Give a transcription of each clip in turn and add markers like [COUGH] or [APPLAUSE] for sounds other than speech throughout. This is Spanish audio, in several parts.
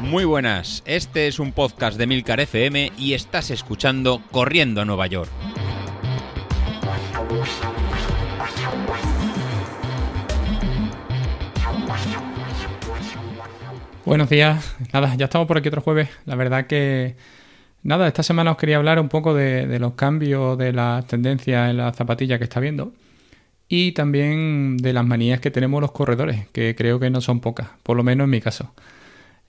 Muy buenas, este es un podcast de Milcar FM y estás escuchando Corriendo a Nueva York. Buenos días, nada, ya estamos por aquí otro jueves. La verdad que, nada, esta semana os quería hablar un poco de, los cambios de las tendencias en la zapatilla que está viendo y también de las manías que tenemos los corredores, que creo que no son pocas, por lo menos en mi caso.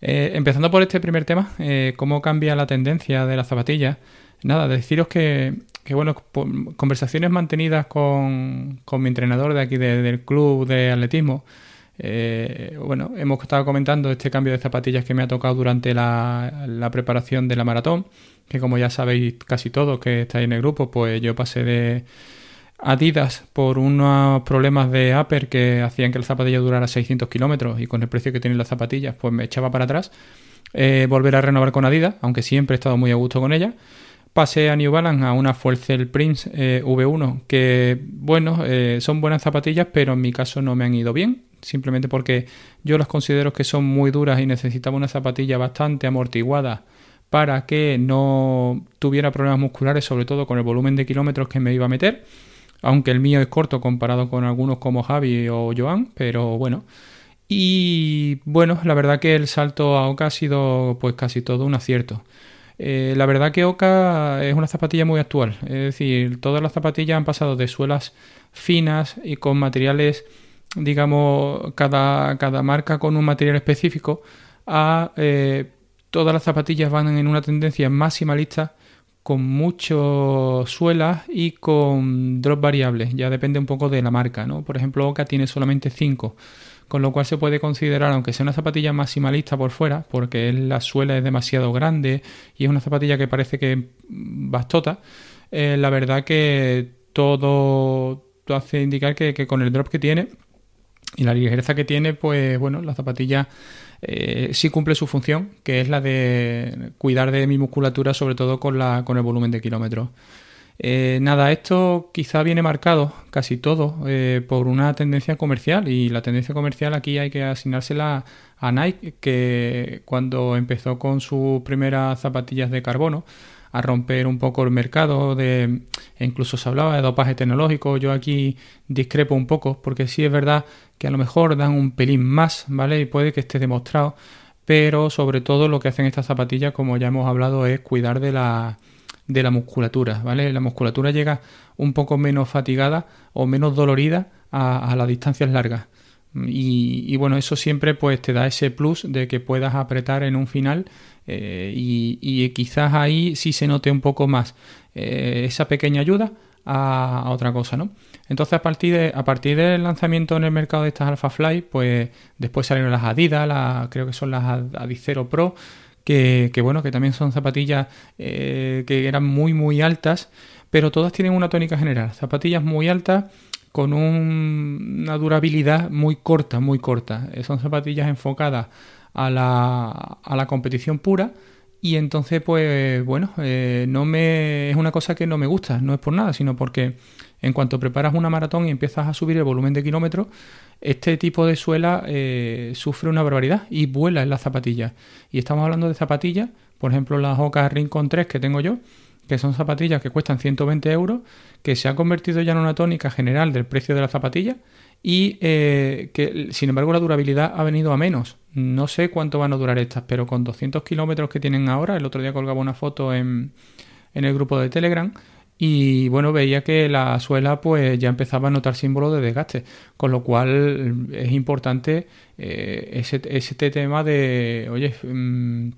Eh, empezando por este primer tema, eh, cómo cambia la tendencia de las zapatillas. Nada, deciros que, bueno, conversaciones mantenidas con, mi entrenador de aquí del club de atletismo, eh, bueno, hemos estado comentando este cambio de zapatillas que me ha tocado durante la, preparación de la maratón, que como ya sabéis casi todos que estáis en el grupo, pues yo pasé de Adidas por unos problemas de upper que hacían que la zapatilla durara 600 kilómetros y con el precio que tienen las zapatillas, pues me echaba para atrás. Eh, volver a renovar con Adidas, aunque siempre he estado muy a gusto con ella. Pasé a New Balance a una Fuelcel Prince eh, V1, que bueno, son buenas zapatillas, pero en mi caso no me han ido bien simplemente porque yo las considero que son muy duras y necesitaba una zapatilla bastante amortiguada para que no tuviera problemas musculares, sobre todo con el volumen de kilómetros que me iba a meter, aunque el mío es corto comparado con algunos como Javi o Joan, pero bueno. Y bueno, la verdad que el salto a Oka ha sido pues casi todo un acierto. Eh, la verdad que Oka es una zapatilla muy actual, es decir, todas las zapatillas han pasado de suelas finas y con materiales digamos, cada, cada marca con un material específico, a eh, todas las zapatillas van en una tendencia maximalista con mucho suelas y con drop variables, ya depende un poco de la marca, ¿no? Por ejemplo, Oka tiene solamente 5, con lo cual se puede considerar, aunque sea una zapatilla maximalista por fuera, porque la suela es demasiado grande y es una zapatilla que parece que bastota, eh, la verdad que todo, hace indicar que con el drop que tiene y la ligereza que tiene, pues bueno, la zapatilla eh, sí cumple su función, que es la de cuidar de mi musculatura, sobre todo con, la, con el volumen de kilómetros. Eh, nada, esto quizá viene marcado casi todo eh, por una tendencia comercial y la tendencia comercial aquí hay que asignársela a Nike que cuando empezó con sus primeras zapatillas de carbono a romper un poco el mercado de incluso se hablaba de dopaje tecnológico. Yo aquí discrepo un poco porque sí es verdad que a lo mejor dan un pelín más vale y puede que esté demostrado pero sobre todo lo que hacen estas zapatillas como ya hemos hablado es cuidar de la de la musculatura vale la musculatura llega un poco menos fatigada o menos dolorida a, a las distancias largas y, bueno, eso siempre pues te da ese plus de que puedas apretar en un final eh, y, quizás ahí sí se note un poco más eh, esa pequeña ayuda a, otra cosa, ¿no? Entonces a partir, de, a partir del lanzamiento en el mercado de estas Alpha Fly, pues después salieron las Adidas, creo que son las Adicero Pro, que, bueno, que también son zapatillas eh, que eran muy muy altas, pero todas tienen una tónica general, zapatillas muy altas con una durabilidad muy corta, muy corta. Son zapatillas enfocadas a la, a la competición pura y entonces pues bueno, eh, no me, es una cosa que no me gusta, no es por nada, sino porque en cuanto preparas una maratón y empiezas a subir el volumen de kilómetros, este tipo de suela eh, sufre una barbaridad y vuela en las zapatillas. Y estamos hablando de zapatillas, por ejemplo las Oca Rincon 3 que tengo yo, que son zapatillas que cuestan 120 euros, que se ha convertido ya en una tónica general del precio de la zapatilla y eh, que sin embargo la durabilidad ha venido a menos. No sé cuánto van a durar estas, pero con 200 kilómetros que tienen ahora, el otro día colgaba una foto en, en el grupo de Telegram y bueno, veía que la suela pues ya empezaba a notar símbolos de desgaste, con lo cual es importante eh, ese, ese tema de, oye, mm,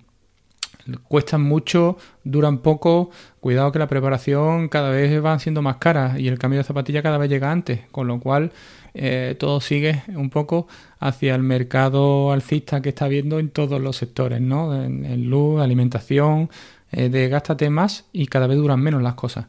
cuestan mucho, duran poco, cuidado que la preparación cada vez van siendo más caras y el cambio de zapatilla cada vez llega antes, con lo cual eh, todo sigue un poco hacia el mercado alcista que está viendo en todos los sectores, ¿no? En, luz, alimentación, eh, de gástate más y cada vez duran menos las cosas.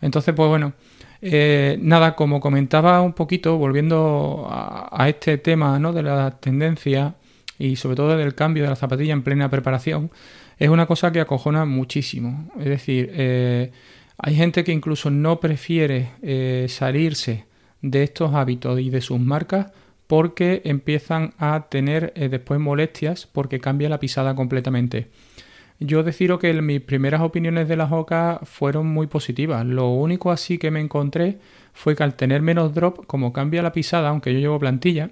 Entonces, pues bueno, eh, nada, como comentaba un poquito, volviendo a, a este tema ¿no? de la tendencia y sobre todo del cambio de la zapatilla en plena preparación, es una cosa que acojona muchísimo. Es decir, eh, hay gente que incluso no prefiere eh, salirse de estos hábitos y de sus marcas porque empiezan a tener eh, después molestias porque cambia la pisada completamente. Yo deciros que mis primeras opiniones de las OCA fueron muy positivas. Lo único así que me encontré fue que al tener menos drop, como cambia la pisada, aunque yo llevo plantilla,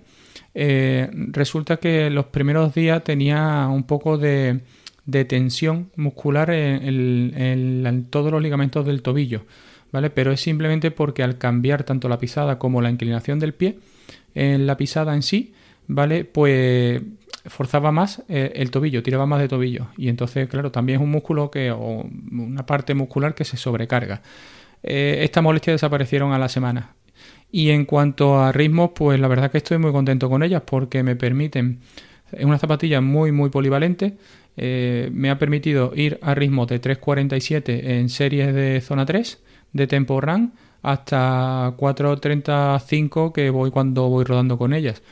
resulta que los primeros días tenía un poco de, tensión muscular en, todos los ligamentos del tobillo, ¿vale? Pero es simplemente porque al cambiar tanto la pisada como la inclinación del pie, en la pisada en sí, ¿vale? Pues forzaba más eh, el tobillo, tiraba más de tobillo. Y entonces, claro, también es un músculo que, o una parte muscular que se sobrecarga. Eh, estas molestias desaparecieron a la semana. Y en cuanto a ritmos, pues la verdad que estoy muy contento con ellas porque me permiten, es una zapatilla muy, muy polivalente. Eh, me ha permitido ir a ritmos de 3.47 en series de zona 3 de tempo run hasta 4.35 que voy cuando voy rodando con ellas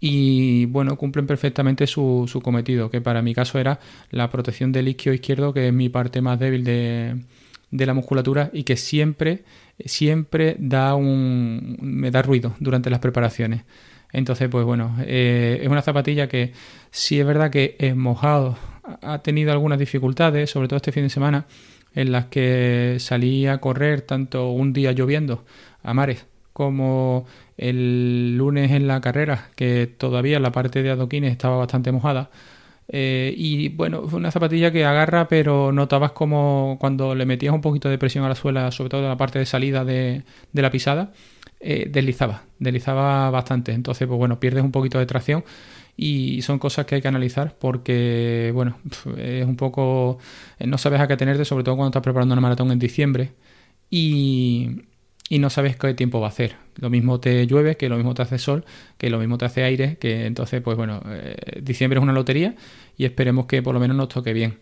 y bueno, cumplen perfectamente su, su, cometido, que para mi caso era la protección del isquio izquierdo, que es mi parte más débil de, de la musculatura y que siempre, siempre da un, me da ruido durante las preparaciones. Entonces, pues bueno, eh, es una zapatilla que sí es verdad que es mojado, ha tenido algunas dificultades, sobre todo este fin de semana, en las que salí a correr tanto un día lloviendo a mares como el lunes en la carrera, que todavía la parte de adoquines estaba bastante mojada. Eh, y bueno, fue una zapatilla que agarra, pero notabas como cuando le metías un poquito de presión a la suela, sobre todo en la parte de salida de, la pisada, eh, deslizaba, deslizaba bastante. Entonces, pues bueno, pierdes un poquito de tracción y son cosas que hay que analizar porque, bueno, es un poco. No sabes a qué tenerte, sobre todo cuando estás preparando una maratón en diciembre. Y, y no sabes qué tiempo va a hacer. Lo mismo te llueve, que lo mismo te hace sol, que lo mismo te hace aire, que entonces, pues bueno, eh, diciembre es una lotería y esperemos que por lo menos nos toque bien.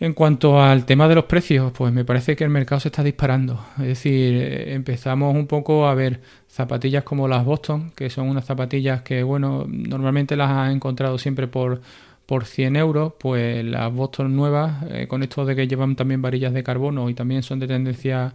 En cuanto al tema de los precios, pues me parece que el mercado se está disparando. Es decir, eh, empezamos un poco a ver zapatillas como las Boston, que son unas zapatillas que, bueno, normalmente las has encontrado siempre por, por 100 euros, pues las Boston nuevas, eh, con esto de que llevan también varillas de carbono y también son de tendencia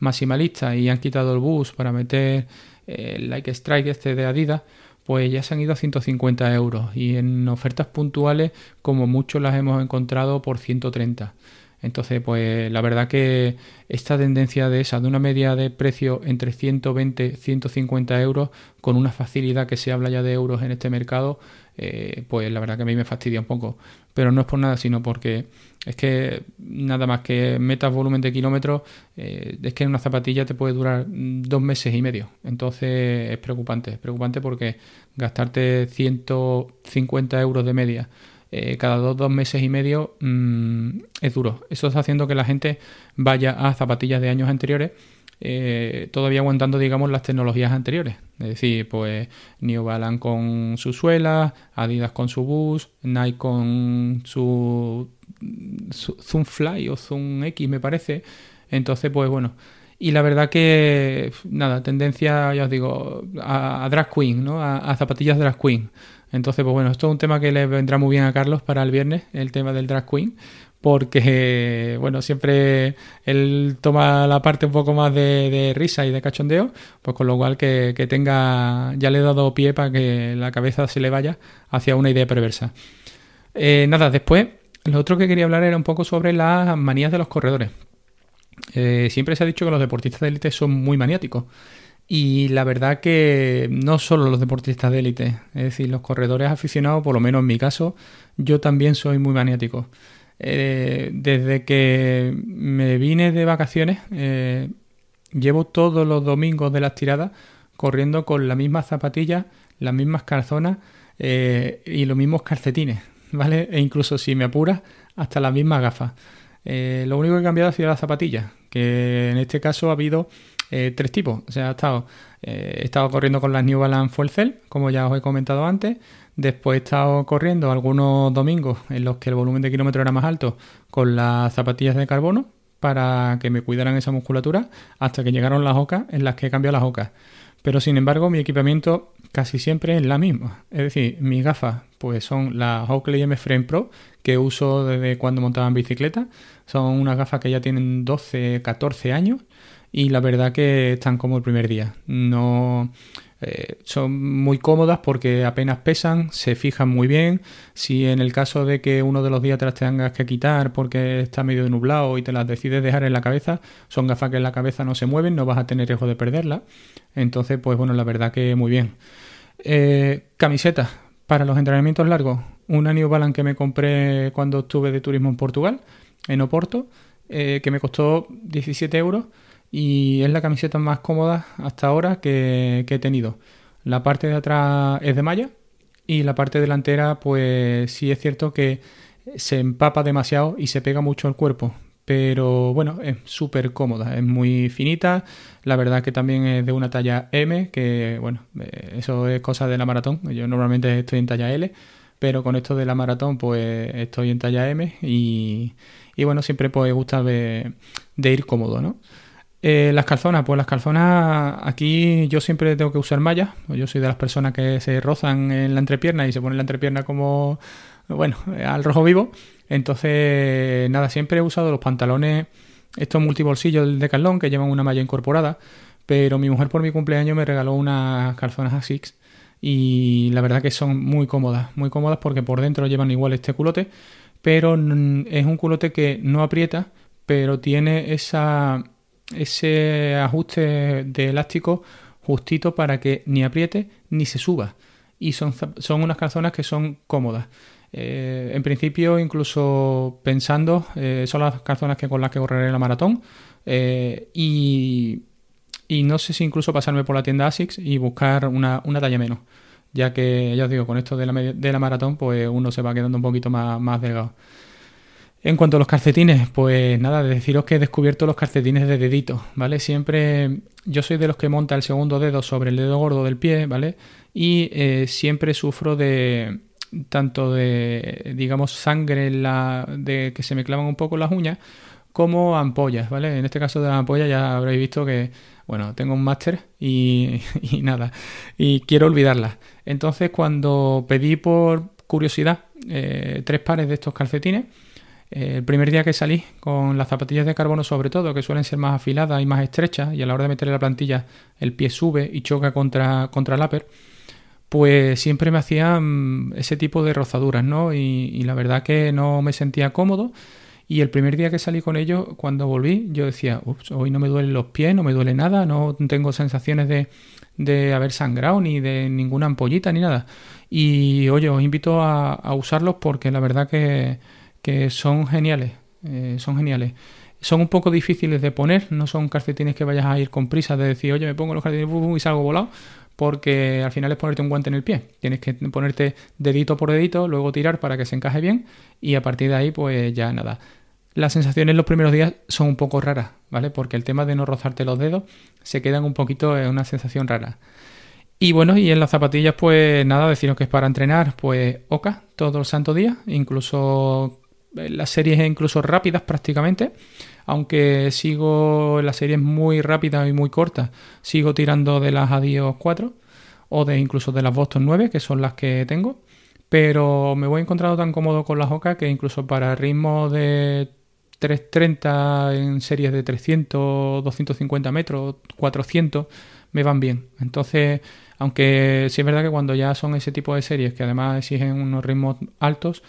maximalista y han quitado el bus para meter el Like Strike este de Adidas, pues ya se han ido a 150 euros y en ofertas puntuales como mucho las hemos encontrado por 130. Entonces, pues la verdad que esta tendencia de esa, de una media de precio entre 120 y 150 euros, con una facilidad que se habla ya de euros en este mercado, eh, pues la verdad que a mí me fastidia un poco. Pero no es por nada, sino porque es que nada más que metas volumen de kilómetros, eh, es que una zapatilla te puede durar dos meses y medio. Entonces es preocupante, es preocupante porque gastarte 150 euros de media eh, cada dos, dos meses y medio mm, es duro. Eso está haciendo que la gente vaya a zapatillas de años anteriores eh, todavía aguantando, digamos, las tecnologías anteriores. Es decir, pues New Balance con su suela, Adidas con su bus, Nike con su, Zoom Fly o Zoom X, me parece. Entonces, pues bueno. Y la verdad que, nada, tendencia, ya os digo, a, drag queen, ¿no? A, a, zapatillas drag queen. Entonces, pues bueno, esto es un tema que le vendrá muy bien a Carlos para el viernes, el tema del drag queen porque, bueno, siempre él toma la parte un poco más de, risa y de cachondeo, pues con lo cual que, tenga, ya le he dado pie para que la cabeza se le vaya hacia una idea perversa. Eh, nada, después, lo otro que quería hablar era un poco sobre las manías de los corredores. Eh, siempre se ha dicho que los deportistas de élite son muy maniáticos. Y la verdad que no solo los deportistas de élite, es decir, los corredores aficionados, por lo menos en mi caso, yo también soy muy maniático. Eh, desde que me vine de vacaciones, eh, llevo todos los domingos de las tiradas corriendo con las mismas zapatillas, las mismas calzonas eh, y los mismos calcetines, [LAUGHS] ¿vale? E incluso si me apuras, hasta las mismas gafas. lo único que he cambiado ha sido las zapatillas, que en este caso ha habido tres tipos. O sea, estado, he estado corriendo con las New Balance Fuel Cell, como ya os he comentado antes. Después he estado corriendo algunos domingos en los que el volumen de kilómetros era más alto con las zapatillas de carbono para que me cuidaran esa musculatura hasta que llegaron las ocas en las que he cambiado las ocas. Pero sin embargo mi equipamiento casi siempre es la misma. Es decir, mis gafas pues son las Oakley M Frame Pro que uso desde cuando montaba en bicicleta. Son unas gafas que ya tienen 12, 14 años y la verdad que están como el primer día. No Eh, son muy cómodas porque apenas pesan, se fijan muy bien. Si en el caso de que uno de los días te las tengas que quitar porque está medio nublado y te las decides dejar en la cabeza, son gafas que en la cabeza no se mueven, no vas a tener riesgo de perderlas. Entonces, pues bueno, la verdad que muy bien. Eh, camiseta para los entrenamientos largos. Una New Balance que me compré cuando estuve de turismo en Portugal, en Oporto, eh, que me costó 17 euros y es la camiseta más cómoda hasta ahora que, he tenido. La parte de atrás es de malla y la parte delantera pues sí es cierto que se empapa demasiado y se pega mucho al cuerpo. Pero bueno, es súper cómoda, es muy finita. La verdad que también es de una talla M, que bueno, eh, eso es cosa de la maratón. Yo normalmente estoy en talla L, pero con esto de la maratón pues estoy en talla M y, bueno, siempre pues gusta de ir cómodo, ¿no? Eh, las calzonas, pues las calzonas aquí yo siempre tengo que usar mallas. Yo soy de las personas que se rozan en la entrepierna y se ponen la entrepierna como, bueno, al rojo vivo. Entonces, nada, siempre he usado los pantalones, estos multibolsillos de calón que llevan una malla incorporada. Pero mi mujer por mi cumpleaños me regaló unas calzonas Asics y la verdad que son muy cómodas, muy cómodas porque por dentro llevan igual este culote, pero es un culote que no aprieta, pero tiene esa ese ajuste de elástico justito para que ni apriete ni se suba. Y son, son unas calzonas que son cómodas. Eh, en principio, incluso pensando, eh, son las calzonas que con las que correré la maratón. Eh, y, y, no sé si incluso pasarme por la tienda ASICS y buscar una, una talla menos. Ya que, ya os digo, con esto de la, de la maratón, pues uno se va quedando un poquito más, más delgado. En cuanto a los calcetines, pues nada, de deciros que he descubierto los calcetines de dedito, ¿vale? Siempre yo soy de los que monta el segundo dedo sobre el dedo gordo del pie, ¿vale? Y eh, siempre sufro de tanto de, digamos, sangre en la, de que se me clavan un poco las uñas, como ampollas, ¿vale? En este caso de la ampolla ya habréis visto que, bueno, tengo un máster [LAUGHS] y, nada, y quiero olvidarlas. Entonces, cuando pedí por curiosidad eh, tres pares de estos calcetines, el primer día que salí con las zapatillas de carbono sobre todo, que suelen ser más afiladas y más estrechas, y a la hora de meterle la plantilla el pie sube y choca contra, contra el upper, pues siempre me hacían ese tipo de rozaduras, ¿no? Y, la verdad que no me sentía cómodo. Y el primer día que salí con ellos, cuando volví, yo decía, ups, hoy no me duelen los pies, no me duele nada, no tengo sensaciones de, de haber sangrado, ni de ninguna ampollita, ni nada. Y oye, os invito a, a usarlos porque la verdad que que son geniales, eh, son geniales. Son un poco difíciles de poner, no son calcetines que vayas a ir con prisa de decir, oye, me pongo los calcetines y salgo volado, porque al final es ponerte un guante en el pie. Tienes que ponerte dedito por dedito, luego tirar para que se encaje bien y a partir de ahí, pues ya nada. Las sensaciones los primeros días son un poco raras, ¿vale? Porque el tema de no rozarte los dedos se quedan un poquito en una sensación rara. Y bueno, y en las zapatillas, pues nada, deciros que es para entrenar, pues Oca, todo el santo día, incluso las series incluso rápidas prácticamente, aunque sigo las series muy rápidas y muy cortas, sigo tirando de las Adios 4 o de incluso de las Boston 9, que son las que tengo, pero me voy encontrando tan cómodo con las OCA que incluso para ritmos de 330 en series de 300, 250 metros, 400, me van bien. Entonces, aunque sí es verdad que cuando ya son ese tipo de series que además exigen unos ritmos altos,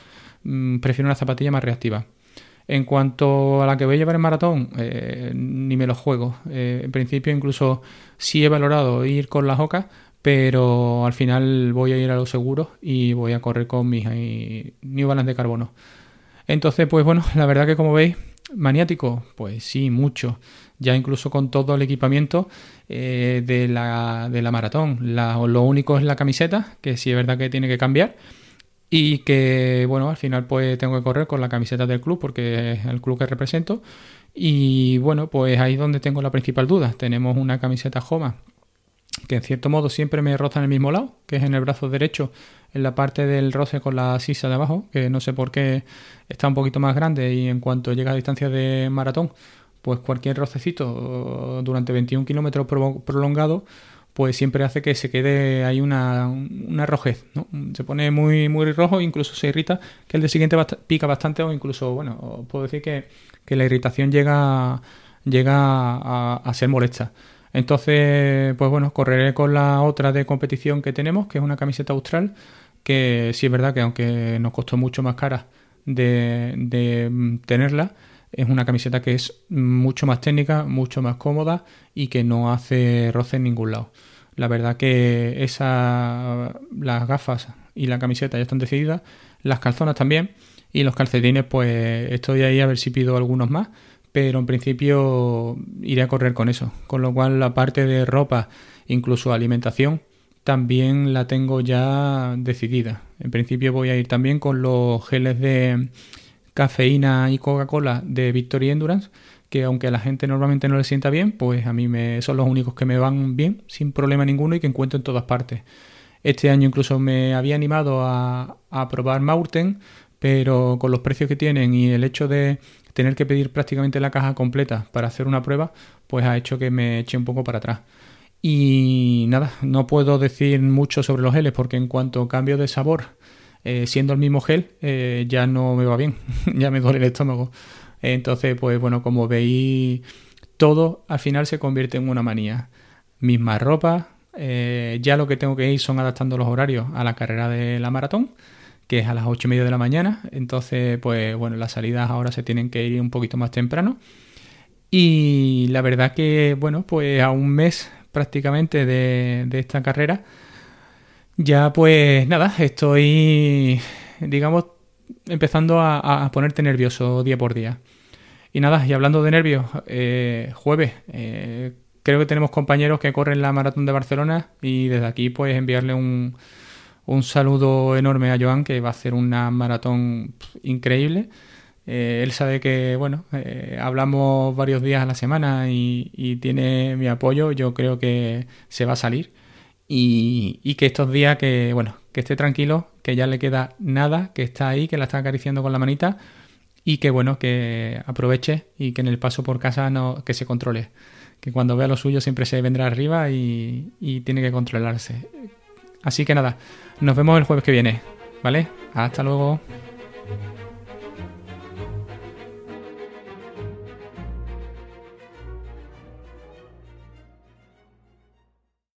prefiero una zapatilla más reactiva. En cuanto a la que voy a llevar en maratón, eh, ni me lo juego. Eh, en principio, incluso sí he valorado ir con las ocas, pero al final voy a ir a lo seguro y voy a correr con mis eh, New Balance de carbono. Entonces, pues bueno, [LAUGHS] la verdad que como veis, maniático, pues sí, mucho. Ya incluso con todo el equipamiento de, la, de la maratón. lo único es la camiseta, que sí es verdad que tiene que cambiar y que bueno al final pues tengo que correr con la camiseta del club porque es el club que represento. Y bueno pues ahí es donde tengo la principal duda. Tenemos una camiseta Joma que en cierto modo siempre me roza en el mismo lado que es en el brazo derecho en la parte del roce con la sisa de abajo que no sé por qué está un poquito más grande y en cuanto llega a distancia de maratón pues cualquier rocecito durante 21 kilómetros prolongado pues siempre hace que se quede ahí una, una rojez, ¿no? Se pone muy, muy rojo, incluso se irrita, que el de siguiente pica bastante o incluso, bueno, puedo decir que, la irritación llega, llega a, ser molesta. Entonces, pues bueno, correré con la otra de competición que tenemos, que es una camiseta austral, que sí es verdad que aunque nos costó mucho más cara de, de mm, tenerla, es una camiseta que es mucho más técnica, mucho más cómoda y que no hace roce en ningún lado. La verdad que esa, las gafas y la camiseta ya están decididas, las calzonas también y los calcetines pues estoy ahí a ver si pido algunos más, pero en principio iré a correr con eso. Con lo cual la parte de ropa, incluso alimentación, también la tengo ya decidida. En principio voy a ir también con los geles de cafeína y Coca-Cola de Victory Endurance, que aunque a la gente normalmente no le sienta bien, pues a mí me, son los únicos que me van bien, sin problema ninguno y que encuentro en todas partes. Este año incluso me había animado a, probar Maurten, pero con los precios que tienen y el hecho de tener que pedir prácticamente la caja completa para hacer una prueba, pues ha hecho que me eche un poco para atrás. Y nada, no puedo decir mucho sobre los geles porque en cuanto cambio de sabor eh, siendo el mismo gel, eh, ya no me va bien, [LAUGHS] ya me duele el estómago. Entonces, pues bueno, como veis, todo al final se convierte en una manía. Misma ropa, eh, ya lo que tengo que ir son adaptando los horarios a la carrera de la maratón, que es a las 8 y media de la mañana. Entonces, pues bueno, las salidas ahora se tienen que ir un poquito más temprano. Y la verdad que, bueno, pues a un mes prácticamente de, de esta carrera, ya pues nada, estoy, digamos, empezando a, ponerte nervioso día por día. Y nada, y hablando de nervios, eh, jueves, eh, creo que tenemos compañeros que corren la maratón de Barcelona y desde aquí pues enviarle un, un saludo enorme a Joan que va a hacer una maratón increíble. Eh, él sabe que, bueno, hablamos varios días a la semana y, y tiene mi apoyo. Yo creo que se va a salir y, que estos días que, bueno, que esté tranquilo, que ya le queda nada, que está ahí, que la está acariciando con la manita y que, bueno, que aproveche y que en el paso por casa no, que se controle. Que cuando vea lo suyo siempre se vendrá arriba y, y tiene que controlarse. Así que nada, nos vemos el jueves que viene, ¿vale? Hasta luego.